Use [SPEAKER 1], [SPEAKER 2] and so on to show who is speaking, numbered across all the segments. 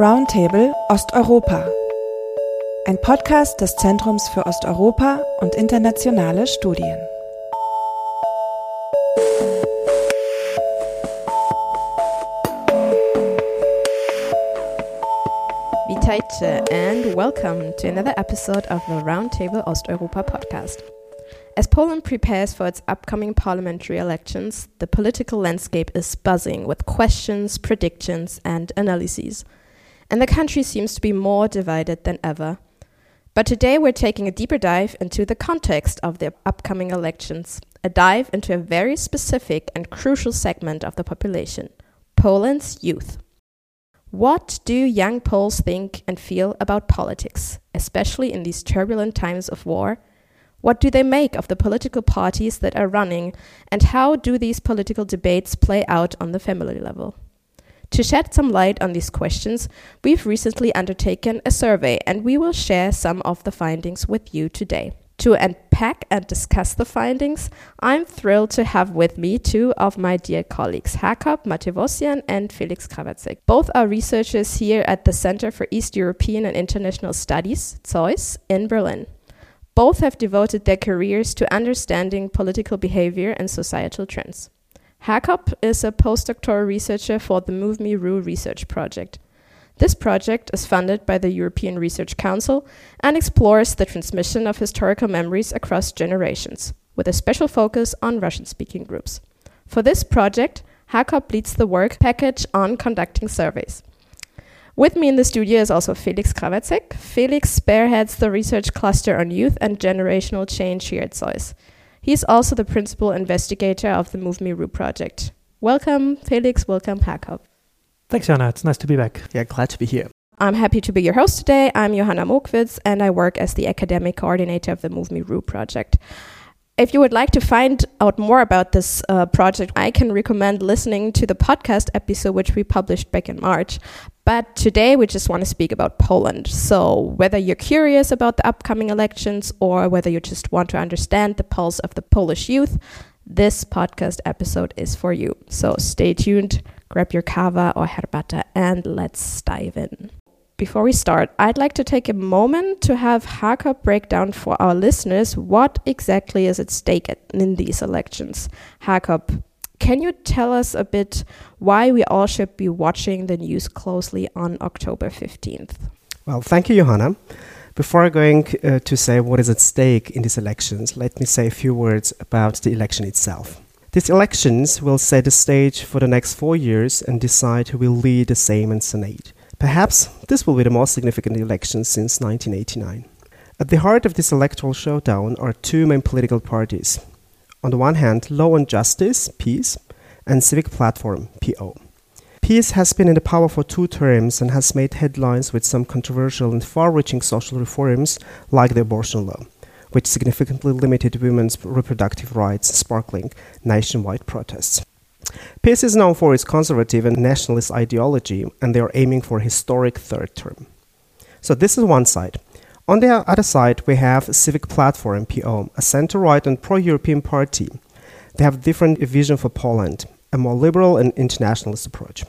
[SPEAKER 1] Roundtable Osteuropa. Ein Podcast des Zentrums für Osteuropa und internationale Studien.
[SPEAKER 2] Witajcie and welcome to another episode of the Roundtable Osteuropa podcast. As Poland prepares for its upcoming parliamentary elections, the political landscape is buzzing with questions, predictions, and analyses. And the country seems to be more divided than ever. But today we're taking a deeper dive into the context of the upcoming elections, a dive into a very specific and crucial segment of the population Poland's youth. What do young Poles think and feel about politics, especially in these turbulent times of war? What do they make of the political parties that are running, and how do these political debates play out on the family level? To shed some light on these questions, we've recently undertaken a survey, and we will share some of the findings with you today. To unpack and discuss the findings, I'm thrilled to have with me two of my dear colleagues, Hakob Matevosyan and Felix Krawatzek. Both are researchers here at the Center for East European and International Studies, ZOiS, in Berlin. Both have devoted their careers to understanding political behavior and societal trends. Hakob is a postdoctoral researcher for the MoveMeRU research project. This project is funded by the European Research Council and explores the transmission of historical memories across generations, with a special focus on Russian speaking groups. For this project, Hakob leads the work package on conducting surveys. With me in the studio is also Felix Krawatzek. Felix spearheads the research cluster on youth and generational change here at ZOiS. He's also the principal investigator of the MoveMeRU project. Welcome, Felix. Welcome, Hakob.
[SPEAKER 3] Thanks, Jana. It's nice to be back.
[SPEAKER 4] Yeah, glad to be here.
[SPEAKER 2] I'm happy to be your host today. I'm Johanna Mogwitz, and I work as the academic coordinator of the MoveMeRU project. If you would like to find out more about this uh, project, I can recommend listening to the podcast episode which we published back in March. But today we just want to speak about Poland. So, whether you're curious about the upcoming elections or whether you just want to understand the pulse of the Polish youth, this podcast episode is for you. So, stay tuned grab your kava or herbata, and let's dive in. Before we start, I'd like to take a moment to have Hakob break down for our listeners what exactly is at stake in these elections. Hakob, can you tell us a bit why we all should be watching the news closely on October 15th?
[SPEAKER 4] Well, thank you, Johanna. Before going uh, to say what is at stake in these elections, let me say a few words about the election itself. These elections will set the stage for the next four years and decide who will lead the Sejm and Senate. Perhaps this will be the most significant election since 1989. At the heart of this electoral showdown are two main political parties. On the one hand, Law and Justice, PiS, and Civic Platform, PO. PiS has been in the power for two terms and has made headlines with some controversial and far reaching social reforms like the abortion law which significantly limited women's reproductive rights, sparkling nationwide protests. PiS is known for its conservative and nationalist ideology, and they are aiming for a historic third term. So, this is one side. On the other side, we have Civic Platform PO, a center right and pro European party. They have a different vision for Poland, a more liberal and internationalist approach.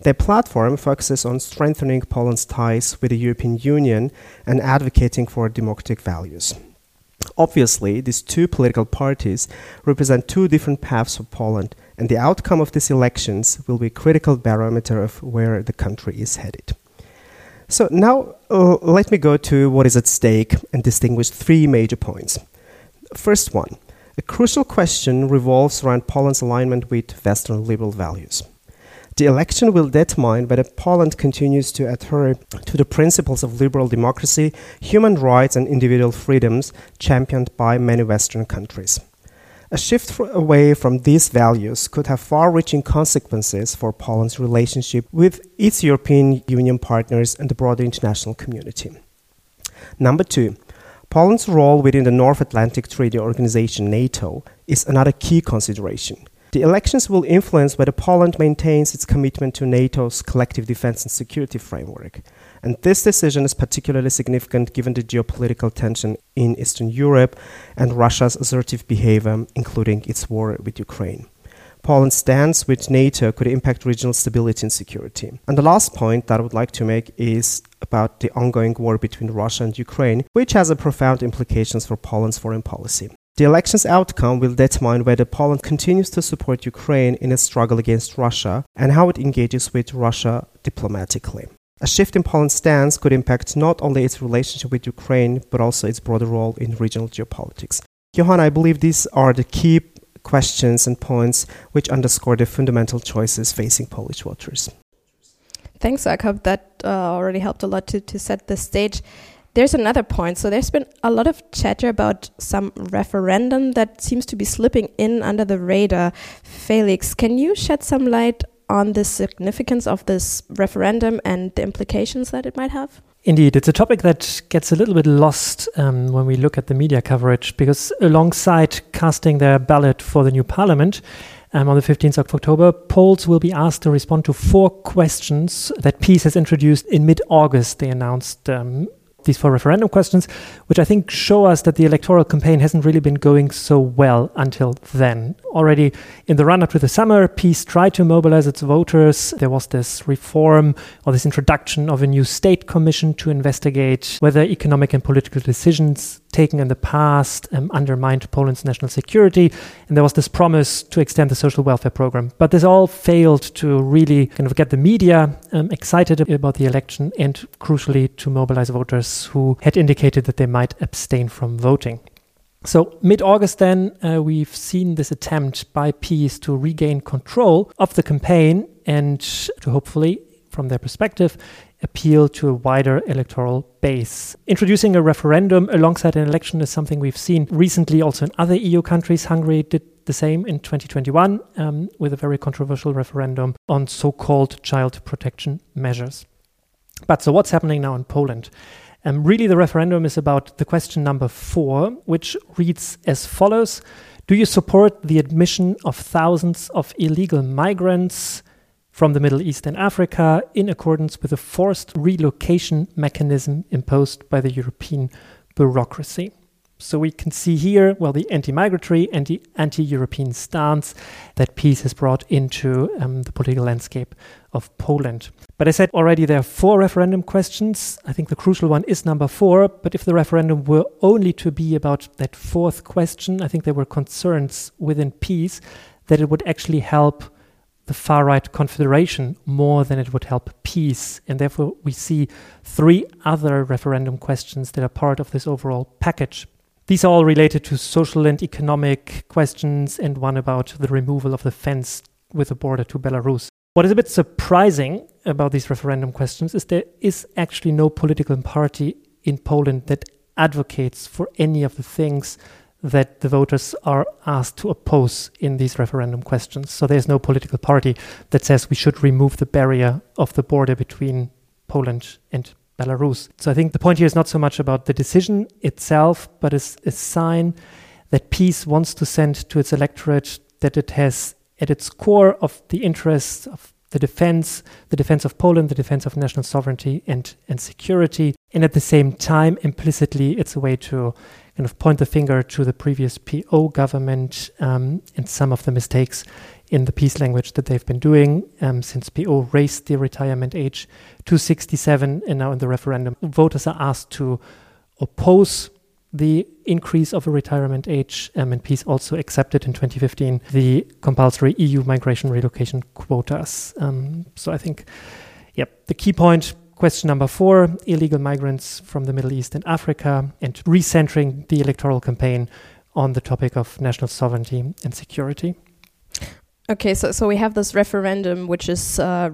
[SPEAKER 4] Their platform focuses on strengthening Poland's ties with the European Union and advocating for democratic values. Obviously, these two political parties represent two different paths for Poland, and the outcome of these elections will be a critical barometer of where the country is headed. So, now uh, let me go to what is at stake and distinguish three major points. First one a crucial question revolves around Poland's alignment with Western liberal values. The election will determine whether Poland continues to adhere to the principles of liberal democracy, human rights, and individual freedoms championed by many Western countries. A shift away from these values could have far reaching consequences for Poland's relationship with its European Union partners and the broader international community. Number two, Poland's role within the North Atlantic Treaty Organization, NATO, is another key consideration. The elections will influence whether Poland maintains its commitment to NATO's collective defense and security framework. And this decision is particularly significant given the geopolitical tension in Eastern Europe and Russia's assertive behavior, including its war with Ukraine. Poland's stance with NATO could impact regional stability and security. And the last point that I would like to make is about the ongoing war between Russia and Ukraine, which has a profound implications for Poland's foreign policy. The election's outcome will determine whether Poland continues to support Ukraine in its struggle against Russia and how it engages with Russia diplomatically. A shift in Poland's stance could impact not only its relationship with Ukraine, but also its broader role in regional geopolitics. Johanna, I believe these are the key questions and points which underscore the fundamental choices facing Polish voters.
[SPEAKER 2] Thanks, Hakob. That uh, already helped a lot to, to set the stage. There's another point. So there's been a lot of chatter about some referendum that seems to be slipping in under the radar. Felix, can you shed some light on the significance of this referendum and the implications that it might have?
[SPEAKER 3] Indeed, it's a topic that gets a little bit lost um, when we look at the media coverage because, alongside casting their ballot for the new parliament um, on the 15th of October, Poles will be asked to respond to four questions that PiS has introduced in mid August. They announced um, these four referendum questions, which I think show us that the electoral campaign hasn't really been going so well until then. Already in the run up to the summer, PiS tried to mobilize its voters. There was this reform or this introduction of a new state commission to investigate whether economic and political decisions taken in the past um, undermined Poland's national security. And there was this promise to extend the social welfare program. But this all failed to really kind of get the media um, excited about the election and, crucially, to mobilize voters who had indicated that they might abstain from voting. So, mid August, then, uh, we've seen this attempt by PiS to regain control of the campaign and to hopefully, from their perspective, appeal to a wider electoral base. Introducing a referendum alongside an election is something we've seen recently also in other EU countries. Hungary did the same in 2021 um, with a very controversial referendum on so called child protection measures. But so, what's happening now in Poland? Um, really, the referendum is about the question number four, which reads as follows Do you support the admission of thousands of illegal migrants? From the Middle East and Africa in accordance with a forced relocation mechanism imposed by the European bureaucracy. So we can see here, well, the anti-migratory and the anti-European stance that PiS has brought into um, the political landscape of Poland. But I said already there are four referendum questions. I think the crucial one is number four. But if the referendum were only to be about that fourth question, I think there were concerns within PiS that it would actually help the far right confederation more than it would help PiS. And therefore, we see three other referendum questions that are part of this overall package. These are all related to social and economic questions, and one about the removal of the fence with the border to Belarus. What is a bit surprising about these referendum questions is there is actually no political party in Poland that advocates for any of the things that the voters are asked to oppose in these referendum questions. So there's no political party that says we should remove the barrier of the border between Poland and Belarus. So I think the point here is not so much about the decision itself, but it's a sign that PiS wants to send to its electorate that it has at its core of the interests of the defense, the defense of Poland, the defense of national sovereignty and, and security. And at the same time, implicitly, it's a way to kind of point the finger to the previous PO government um, and some of the mistakes in the PiS language that they've been doing um, since PO raised the retirement age to 67. And now in the referendum, voters are asked to oppose the increase of a retirement age, um, and PiS also accepted in 2015 the compulsory EU migration relocation quotas. Um, so I think, yeah, the key point Question number four illegal migrants from the Middle East and Africa, and recentering the electoral campaign on the topic of national sovereignty and security.
[SPEAKER 2] Okay, so, so we have this referendum, which is uh,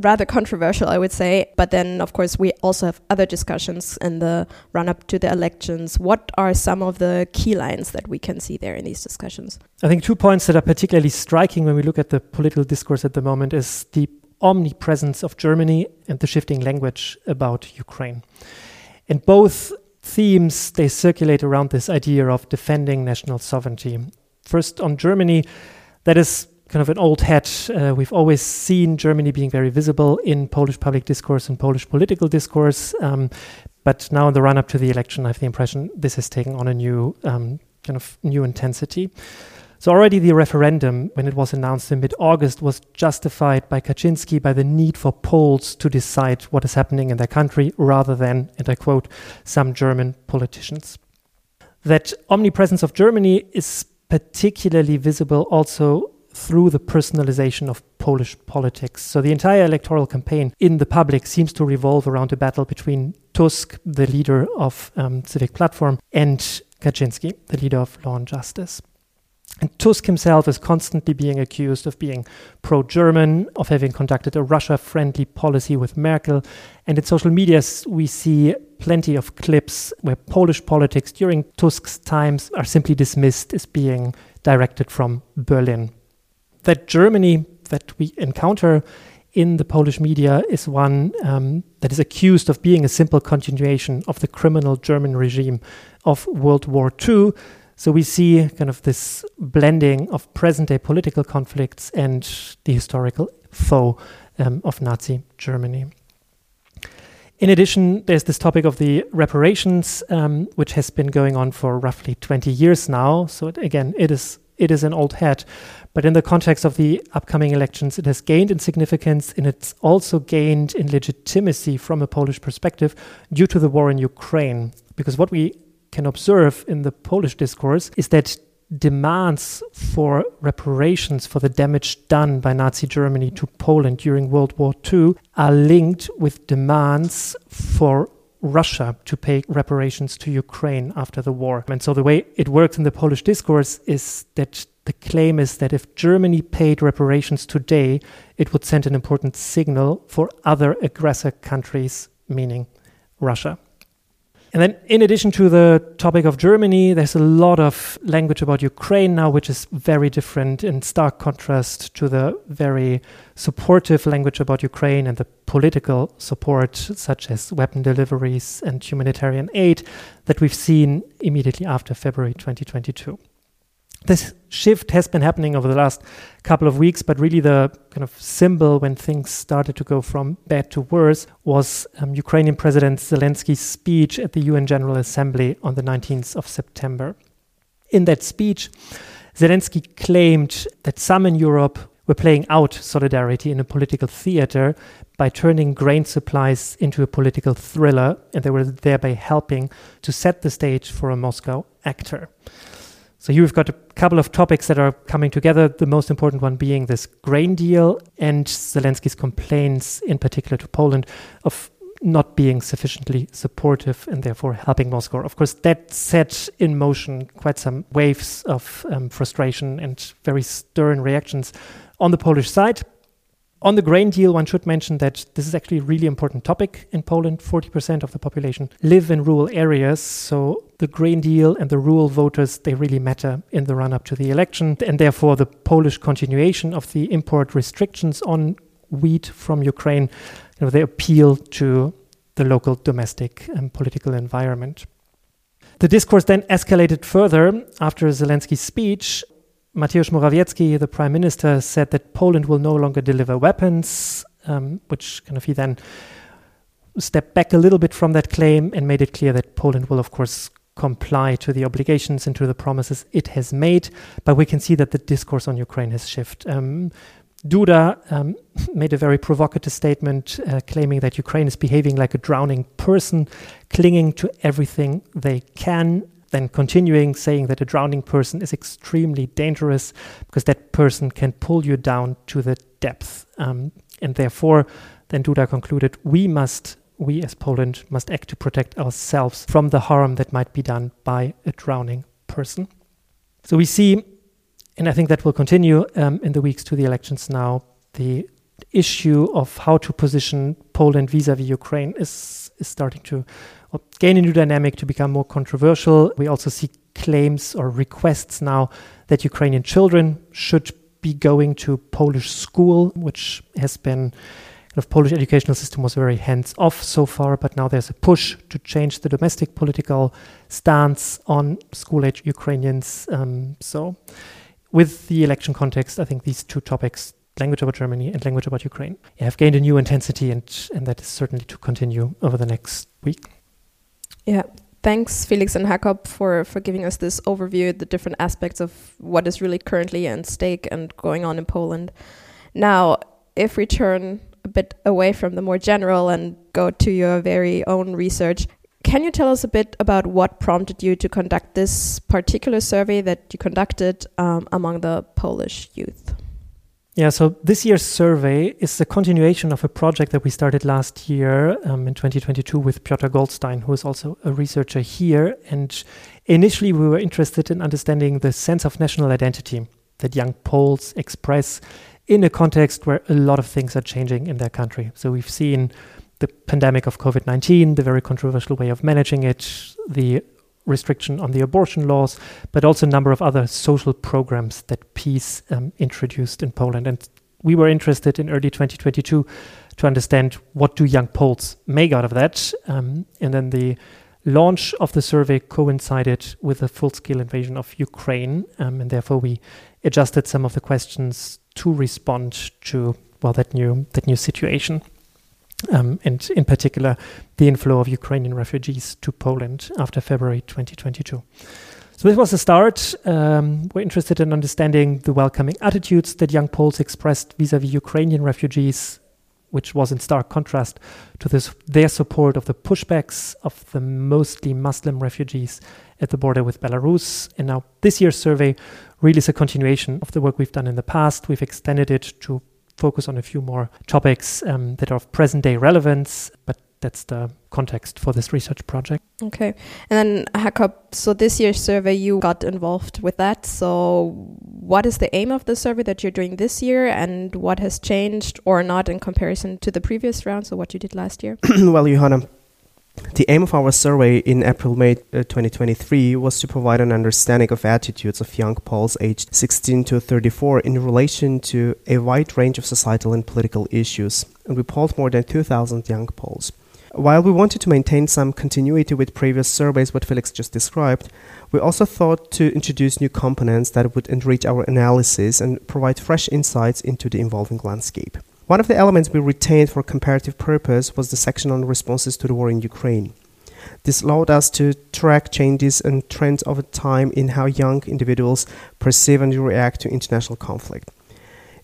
[SPEAKER 2] rather controversial, I would say. But then, of course, we also have other discussions in the run up to the elections. What are some of the key lines that we can see there in these discussions?
[SPEAKER 3] I think two points that are particularly striking when we look at the political discourse at the moment is the omnipresence of Germany and the shifting language about Ukraine. And both themes they circulate around this idea of defending national sovereignty. First, on Germany, that is kind of an old hat. Uh, we've always seen Germany being very visible in Polish public discourse and Polish political discourse. Um, but now, in the run up to the election, I have the impression this has taken on a new um, kind of new intensity. So already the referendum, when it was announced in mid-August, was justified by Kaczynski by the need for Poles to decide what is happening in their country rather than, and I quote, some German politicians. That omnipresence of Germany is particularly visible also through the personalization of Polish politics. So the entire electoral campaign in the public seems to revolve around a battle between Tusk, the leader of um, Civic Platform, and Kaczynski, the leader of Law and Justice. And Tusk himself is constantly being accused of being pro German, of having conducted a Russia friendly policy with Merkel. And in social media, we see plenty of clips where Polish politics during Tusk's times are simply dismissed as being directed from Berlin. That Germany that we encounter in the Polish media is one um, that is accused of being a simple continuation of the criminal German regime of World War II so we see kind of this blending of present day political conflicts and the historical foe um, of Nazi Germany. In addition, there's this topic of the reparations, um, which has been going on for roughly 20 years now. So it, again, it is it is an old hat, but in the context of the upcoming elections, it has gained in significance and it's also gained in legitimacy from a Polish perspective due to the war in Ukraine. Because what we can observe in the Polish discourse is that demands for reparations for the damage done by Nazi Germany to Poland during World War II are linked with demands for Russia to pay reparations to Ukraine after the war. And so the way it works in the Polish discourse is that the claim is that if Germany paid reparations today, it would send an important signal for other aggressor countries, meaning Russia. And then, in addition to the topic of Germany, there's a lot of language about Ukraine now, which is very different in stark contrast to the very supportive language about Ukraine and the political support, such as weapon deliveries and humanitarian aid, that we've seen immediately after February 2022 this shift has been happening over the last couple of weeks, but really the kind of symbol when things started to go from bad to worse was um, Ukrainian President Zelensky's speech at the UN General Assembly on the 19th of September. In that speech, Zelensky claimed that some in Europe were playing out solidarity in a political theater by turning grain supplies into a political thriller, and they were thereby helping to set the stage for a Moscow actor. So here we've got a couple of topics that are coming together. The most important one being this grain deal and Zelensky's complaints, in particular to Poland, of not being sufficiently supportive and therefore helping Moscow. Of course, that set in motion quite some waves of um, frustration and very stern reactions on the Polish side. On the grain deal, one should mention that this is actually a really important topic in Poland. 40% of the population live in rural areas. So the grain deal and the rural voters, they really matter in the run up to the election. And therefore, the Polish continuation of the import restrictions on wheat from Ukraine, you know, they appeal to the local domestic and political environment. The discourse then escalated further after Zelensky's speech Mateusz Morawiecki, the prime minister, said that Poland will no longer deliver weapons, um, which kind of he then stepped back a little bit from that claim and made it clear that Poland will, of course, comply to the obligations and to the promises it has made. But we can see that the discourse on Ukraine has shifted. Um, Duda um, made a very provocative statement uh, claiming that Ukraine is behaving like a drowning person, clinging to everything they can then continuing saying that a drowning person is extremely dangerous because that person can pull you down to the depth. Um, and therefore, then Duda concluded, we must, we as Poland, must act to protect ourselves from the harm that might be done by a drowning person. So we see, and I think that will continue um, in the weeks to the elections now, the issue of how to position Poland vis a vis Ukraine is, is starting to gain a new dynamic to become more controversial. We also see claims or requests now that Ukrainian children should be going to Polish school, which has been kind of Polish educational system was very hands off so far, but now there's a push to change the domestic political stance on school age Ukrainians. Um, so, with the election context, I think these two topics language about Germany and language about Ukraine have gained a new intensity, and, and that is certainly to continue over the next week.
[SPEAKER 2] Yeah, thanks Felix and Hakob for for giving us this overview, of the different aspects of what is really currently at stake and going on in Poland. Now, if we turn bit away from the more general and go to your very own research, can you tell us a bit about what prompted you to conduct this particular survey that you conducted um, among the Polish youth?
[SPEAKER 3] Yeah, so this year's survey is a continuation of a project that we started last year um, in 2022 with Piotr Goldstein, who is also a researcher here. And initially, we were interested in understanding the sense of national identity that young Poles express in a context where a lot of things are changing in their country. So we've seen the pandemic of COVID 19, the very controversial way of managing it, the restriction on the abortion laws, but also a number of other social programs that PiS um, introduced in Poland. And we were interested in early 2022 to understand what do young Poles make out of that. Um, and then the launch of the survey coincided with the full-scale invasion of Ukraine, um, and therefore we adjusted some of the questions to respond to well that new that new situation um, and in particular the inflow of Ukrainian refugees to Poland after February 2022. So this was the start. Um, we're interested in understanding the welcoming attitudes that young Poles expressed vis-à-vis Ukrainian refugees, which was in stark contrast to this, their support of the pushbacks of the mostly Muslim refugees at the border with Belarus. And now this year's survey really is a continuation of the work we've done in the past. We've extended it to focus on a few more topics um, that are of present day relevance, but that's the context for this research project.
[SPEAKER 2] Okay. And then, Hakob, so this year's survey, you got involved with that. So, what is the aim of the survey that you're doing this year, and what has changed or not in comparison to the previous round? So, what you did last year?
[SPEAKER 4] well, Johanna, the aim of our survey in April May uh, 2023 was to provide an understanding of attitudes of young Poles aged 16 to 34 in relation to a wide range of societal and political issues, and we polled more than 2,000 young Poles. While we wanted to maintain some continuity with previous surveys, what Felix just described, we also thought to introduce new components that would enrich our analysis and provide fresh insights into the evolving landscape. One of the elements we retained for comparative purpose was the section on responses to the war in Ukraine. This allowed us to track changes and trends over time in how young individuals perceive and react to international conflict.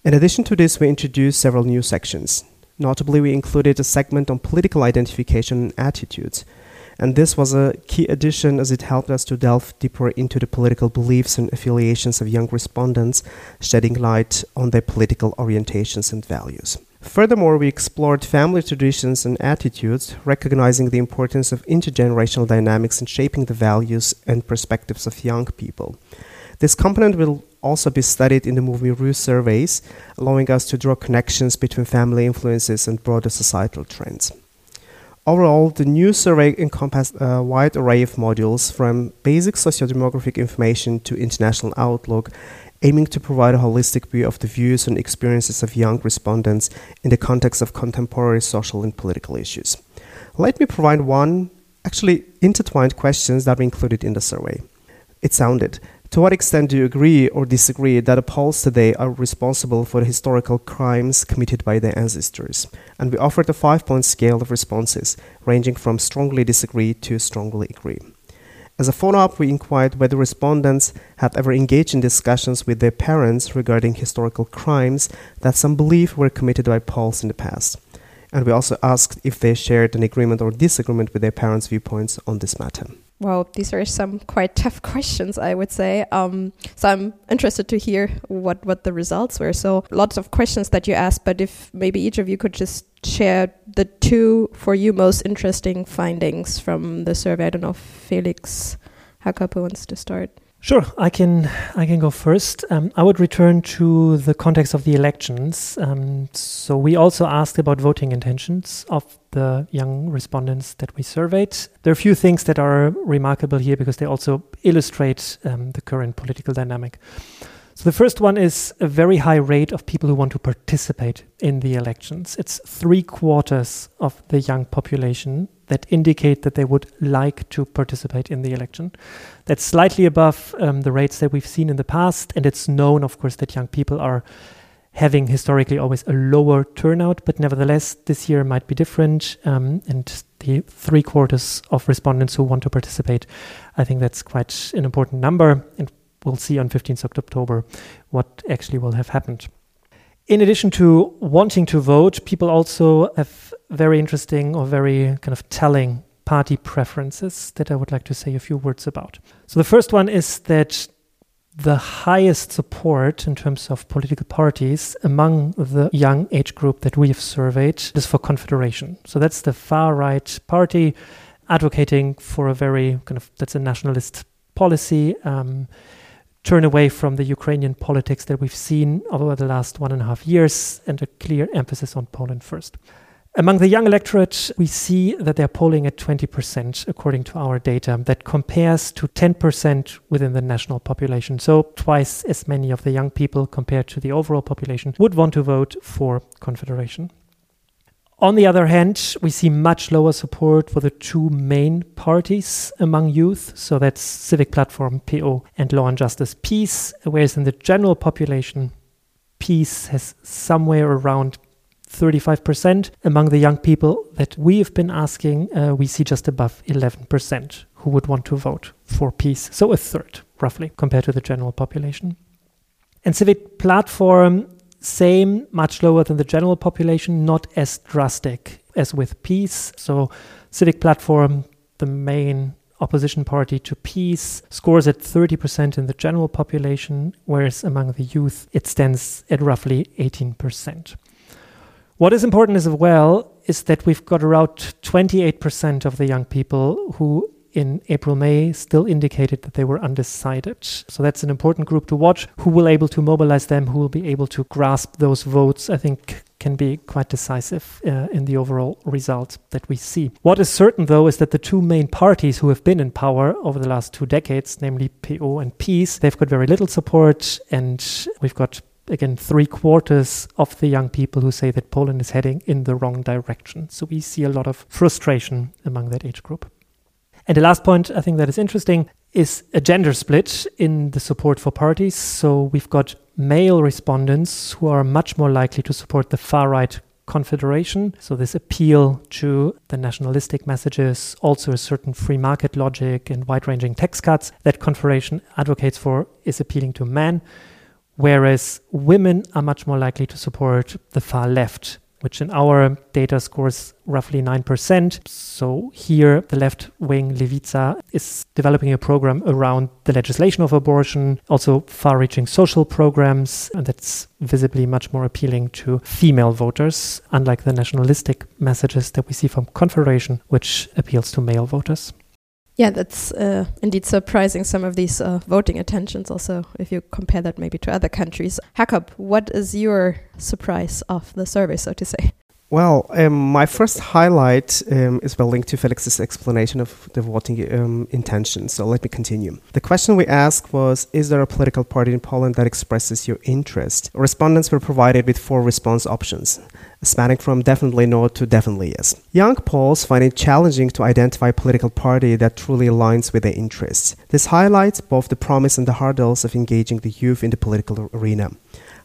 [SPEAKER 4] In addition to this, we introduced several new sections. Notably, we included a segment on political identification and attitudes, and this was a key addition as it helped us to delve deeper into the political beliefs and affiliations of young respondents, shedding light on their political orientations and values. Furthermore, we explored family traditions and attitudes, recognizing the importance of intergenerational dynamics in shaping the values and perspectives of young people. This component will also be studied in the MoveMeRU surveys, allowing us to draw connections between family influences and broader societal trends. Overall, the new survey encompassed a wide array of modules from basic sociodemographic information to international outlook, aiming to provide a holistic view of the views and experiences of young respondents in the context of contemporary social and political issues. Let me provide one, actually intertwined questions that were included in the survey. It sounded to what extent do you agree or disagree that the Poles today are responsible for the historical crimes committed by their ancestors? And we offered a five point scale of responses, ranging from strongly disagree to strongly agree. As a follow up, we inquired whether respondents had ever engaged in discussions with their parents regarding historical crimes that some believe were committed by Poles in the past. And we also asked if they shared an agreement or disagreement with their parents' viewpoints on this matter.
[SPEAKER 2] Well, these are some quite tough questions, I would say. Um, so I'm interested to hear what, what the results were. So lots of questions that you asked, but if maybe each of you could just share the two for you most interesting findings from the survey. I don't know if Felix Hakob wants to start.
[SPEAKER 3] Sure, I can I can go first. Um, I would return to the context of the elections. Um, so we also asked about voting intentions of the young respondents that we surveyed. There are a few things that are remarkable here because they also illustrate um, the current political dynamic. So the first one is a very high rate of people who want to participate in the elections. It's three quarters of the young population that indicate that they would like to participate in the election. That's slightly above um, the rates that we've seen in the past, and it's known, of course, that young people are having historically always a lower turnout, but nevertheless, this year might be different. Um, and the three quarters of respondents who want to participate, I think that's quite an important number. And we'll see on 15th of October what actually will have happened. In addition to wanting to vote, people also have very interesting or very kind of telling party preferences that I would like to say a few words about. So the first one is that the highest support in terms of political parties among the young age group that we have surveyed is for Confederation. So that's the far right party advocating for a very kind of that's a nationalist policy. Um, turn away from the Ukrainian politics that we've seen over the last one and a half years and a clear emphasis on Poland first. Among the young electorate, we see that they're polling at 20%, according to our data. That compares to 10% within the national population. So, twice as many of the young people compared to the overall population would want to vote for Confederation. On the other hand, we see much lower support for the two main parties among youth. So that's Civic Platform, PO, and Law and Justice, PiS, Whereas in the general population, PiS has somewhere around 35%. Among the young people that we have been asking, uh, we see just above 11% who would want to vote for PiS, So a third, roughly, compared to the general population. And Civic Platform, same, much lower than the general population, not as drastic as with PiS. So Civic Platform, the main opposition party to PiS, scores at 30% in the general population, whereas among the youth it stands at roughly 18%. What is important as well is that we've got around 28% of the young people who in April, May still indicated that they were undecided. So that's an important group to watch. Who will be able to mobilize them? Who will be able to grasp those votes? I think can be quite decisive uh, in the overall result that we see. What is certain, though, is that the two main parties who have been in power over the last two decades, namely PO and PiS, they've got very little support, and we've got again, three quarters of the young people who say that Poland is heading in the wrong direction. So we see a lot of frustration among that age group. And the last point I think that is interesting is a gender split in the support for parties. So we've got male respondents who are much more likely to support the far right confederation. So this appeal to the nationalistic messages, also a certain free market logic and wide ranging tax cuts that confederation advocates for is appealing to men whereas women are much more likely to support the far left, which in our data scores roughly 9%. So here, the left wing Lewica is developing a program around the legislation of abortion, also far reaching social programs, and that's visibly much more appealing to female voters, unlike the nationalistic messages that we see from Confederation, which appeals to male voters.
[SPEAKER 2] Yeah, that's uh, indeed surprising. Some of these uh, voting attentions, also, if you compare that maybe to other countries. Hakob, what is your surprise of the survey, so to say?
[SPEAKER 4] Well, um, my first highlight um, is well linked to Felix's explanation of the voting um, intention. So let me continue. The question we asked was Is there a political party in Poland that expresses your interest? Respondents were provided with four response options spanning from definitely no to definitely yes. Young Poles find it challenging to identify a political party that truly aligns with their interests. This highlights both the promise and the hurdles of engaging the youth in the political arena.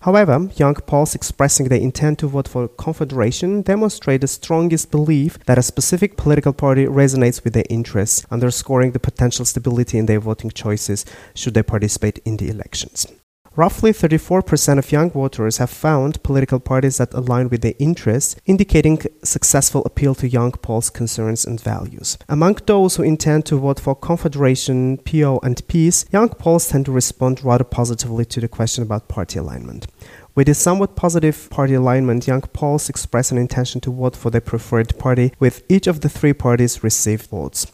[SPEAKER 4] However, young Poles expressing their intent to vote for Confederation demonstrate the strongest belief that a specific political party resonates with their interests, underscoring the potential stability in their voting choices should they participate in the elections. Roughly 34% of young voters have found political parties that align with their interests, indicating successful appeal to young Poles' concerns and values. Among those who intend to vote for Confederation, PO, and PiS, young Poles tend to respond rather positively to the question about party alignment. With a somewhat positive party alignment, young Poles express an intention to vote for their preferred party, with each of the three parties received votes.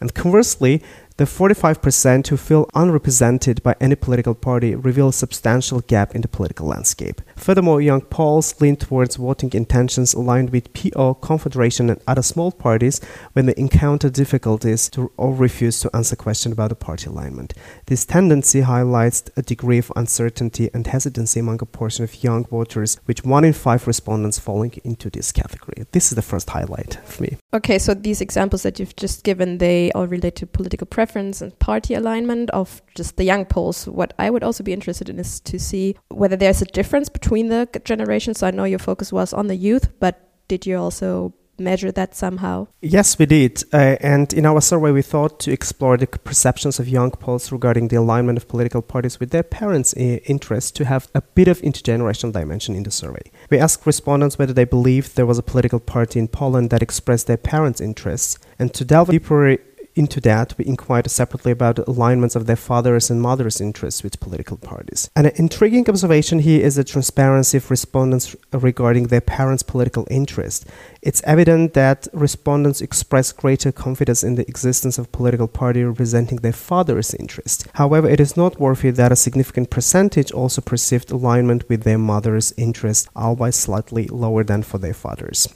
[SPEAKER 4] And conversely, the 45% who feel unrepresented by any political party reveal a substantial gap in the political landscape. Furthermore, young Poles lean towards voting intentions aligned with PO, Confederation, and other small parties when they encounter difficulties to, or refuse to answer questions about the party alignment. This tendency highlights a degree of uncertainty and hesitancy among a portion of young voters, with one in five respondents falling into this category. This is the first highlight for me.
[SPEAKER 2] Okay, so these examples that you've just given, they all relate to political preference and party alignment of just the young Poles. What I would also be interested in is to see whether there's a difference between the generations. So I know your focus was on the youth, but did you also measure that somehow?
[SPEAKER 4] Yes, we did. Uh, and in our survey, we thought to explore the perceptions of young Poles regarding the alignment of political parties with their parents' interests to have a bit of intergenerational dimension in the survey. We asked respondents whether they believed there was a political party in Poland that expressed their parents' interests, and to delve deeper into that, we inquired separately about alignments of their fathers' and mothers' interests with political parties. An intriguing observation here is the transparency of respondents regarding their parents' political interest. It's evident that respondents express greater confidence in the existence of a political party representing their father's interest. However, it is noteworthy that a significant percentage also perceived alignment with their mother's interest, albeit slightly lower than for their fathers.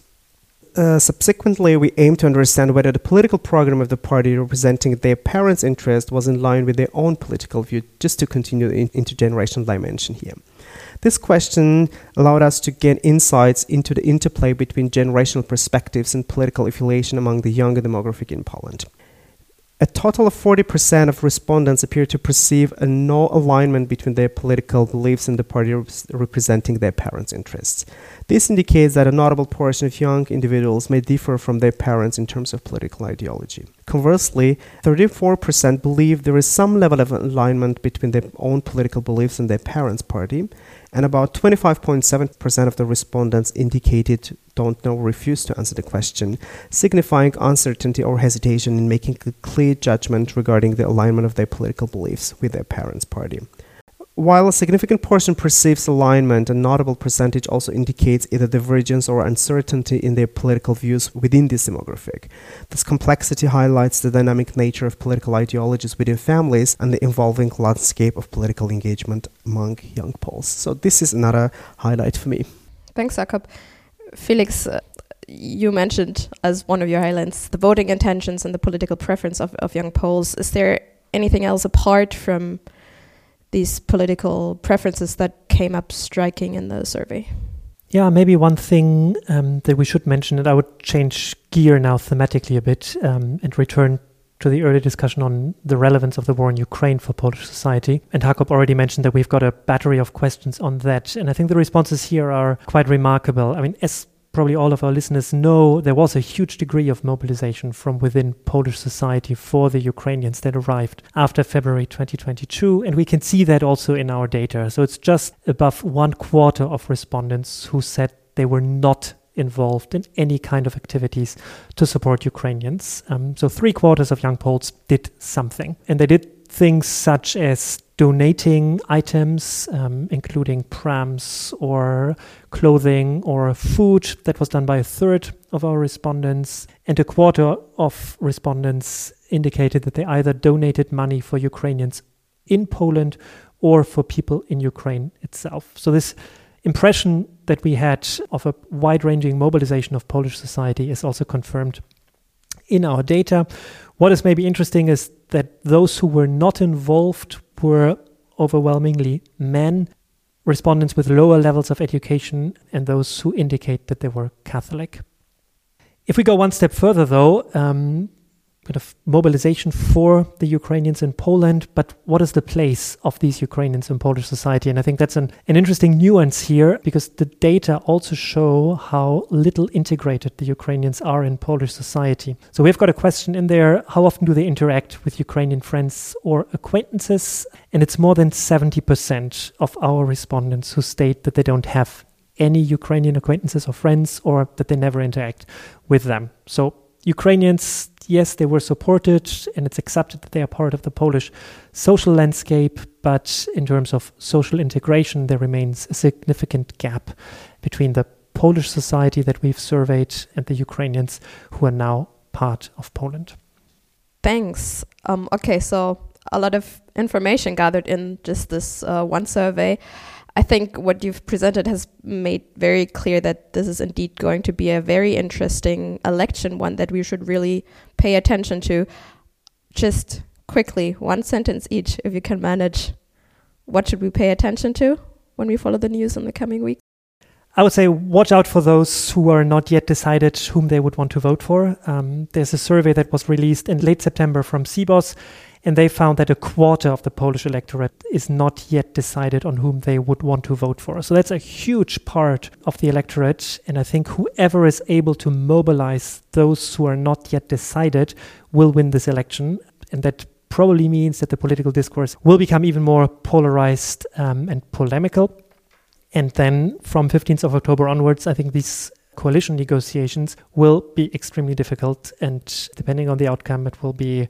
[SPEAKER 4] Uh, subsequently, we aim to understand whether the political program of the party representing their parents' interest was in line with their own political view, just to continue the intergenerational dimension here. This question allowed us to gain insights into the interplay between generational perspectives and political affiliation among the younger demographic in Poland. A total of 40% of respondents appear to perceive a no alignment between their political beliefs and the party representing their parents' interests. This indicates that a notable portion of young individuals may differ from their parents in terms of political ideology. Conversely, 34% believe there is some level of alignment between their own political beliefs and their parents' party, and about 25.7% of the respondents indicated don't know or refuse to answer the question, signifying uncertainty or hesitation in making a clear judgment regarding the alignment of their political beliefs with their parents' party. While a significant portion perceives alignment, a notable percentage also indicates either divergence or uncertainty in their political views within this demographic. This complexity highlights the dynamic nature of political ideologies within families and the evolving landscape of political engagement among young Poles. So, this is another highlight for me.
[SPEAKER 2] Thanks, Hakob. Felix, uh, you mentioned as one of your highlights the voting intentions and the political preference of, of young Poles. Is there anything else apart from these political preferences that came up striking in the survey.
[SPEAKER 3] Yeah, maybe one thing um, that we should mention, and I would change gear now thematically a bit um, and return to the earlier discussion on the relevance of the war in Ukraine for Polish society. And Hakob already mentioned that we've got a battery of questions on that. And I think the responses here are quite remarkable. I mean, as probably all of our listeners know, there was a huge degree of mobilization from within Polish society for the Ukrainians that arrived after February 2022. And we can see that also in our data. So it's just above one quarter of respondents who said they were not involved in any kind of activities to support Ukrainians. Um, so three quarters of young Poles did something. And they did things such as donating items, um, including prams or clothing or food. That was done by a third of our respondents. And a quarter of respondents indicated that they either donated money for Ukrainians in Poland or for people in Ukraine itself. So, this impression that we had of a wide ranging mobilization of Polish society is also confirmed in our data. What is maybe interesting is that those who were not involved were overwhelmingly men, respondents with lower levels of education, and those who indicate that they were Catholic. If we go one step further, though, um, kind of mobilization for the Ukrainians in Poland, but what is the place of these Ukrainians in Polish society? And I think that's an, an interesting nuance here because the data also show how little integrated the Ukrainians are in Polish society. So we've got a question in there how often do they interact with Ukrainian friends or acquaintances? And it's more than 70% of our respondents who state that they don't have any Ukrainian acquaintances or friends or that they never interact with them. So Ukrainians yes, they were supported and it's accepted that they are part of the Polish social landscape, but in terms of social integration, there remains a significant gap between the Polish society that we've surveyed and the Ukrainians who are now part of Poland.
[SPEAKER 2] Thanks. Um, okay, so a lot of information gathered in just this uh, one survey. I think what you've presented has made very clear that this is indeed going to be a very interesting election, one that we should really pay attention to. Just quickly, one sentence each, if you can manage. What should we pay attention to when we follow the news in the coming weeks?
[SPEAKER 3] I would say watch out for those who are not yet decided whom they would want to vote for. Um, there's a survey that was released in late September from CBOS, and they found that a quarter of the Polish electorate is not yet decided on whom they would want to vote for. So that's a huge part of the electorate, and I think whoever is able to mobilize those who are not yet decided will win this election, and that probably means that the political discourse will become even more polarized um, and polemical. And then from 15th of October onwards, I think these coalition negotiations will be extremely difficult. And depending on the outcome, it will be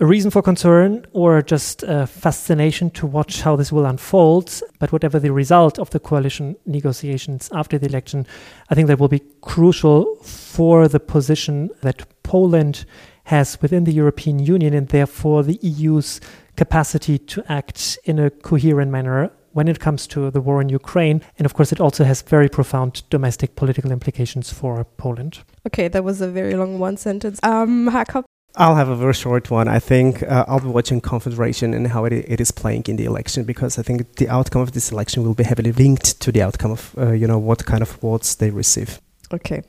[SPEAKER 3] a reason for concern or just a fascination to watch how this will unfold. But whatever the result of the coalition negotiations after the election, I think that will be crucial for the position that Poland has within the European Union and therefore the EU's capacity to act in a coherent manner when it comes to the war in Ukraine. And of course, it also has very profound domestic political implications for Poland.
[SPEAKER 2] Okay, that was a very long one sentence. Um?
[SPEAKER 4] I'll have a very short one. I think uh, I'll be watching Confederation and how it, it is playing in the election because I think the outcome of this election will be heavily linked to the outcome of, uh, you know, what kind of votes they receive.
[SPEAKER 2] Okay.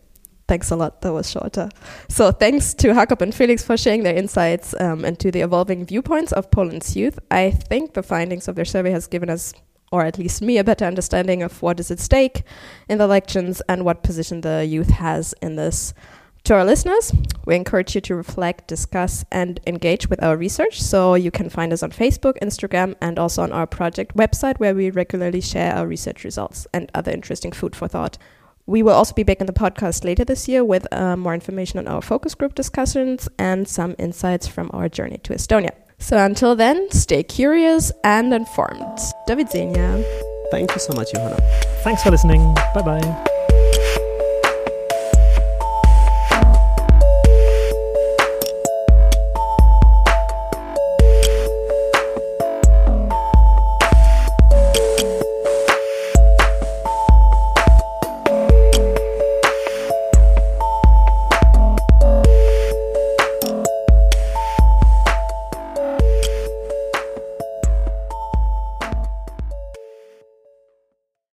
[SPEAKER 2] Thanks a lot. That was shorter. So, thanks to Hakob and Felix for sharing their insights um, to the evolving viewpoints of Poland's youth. I think the findings of their survey has given us or at least me, a better understanding of what is at stake in the elections and what position the youth has in this. To our listeners, we encourage you to reflect, discuss, and engage with our research. So you can find us on Facebook, Instagram, and also on our project website, where we regularly share our research results and other interesting food for thought. We will also be back in the podcast later this year with uh, more information on our focus group discussions and some insights from our journey to Estonia. So until then, stay curious and informed. David widzenia.
[SPEAKER 4] Thank you so much, Johanna.
[SPEAKER 3] Thanks for listening. Bye bye.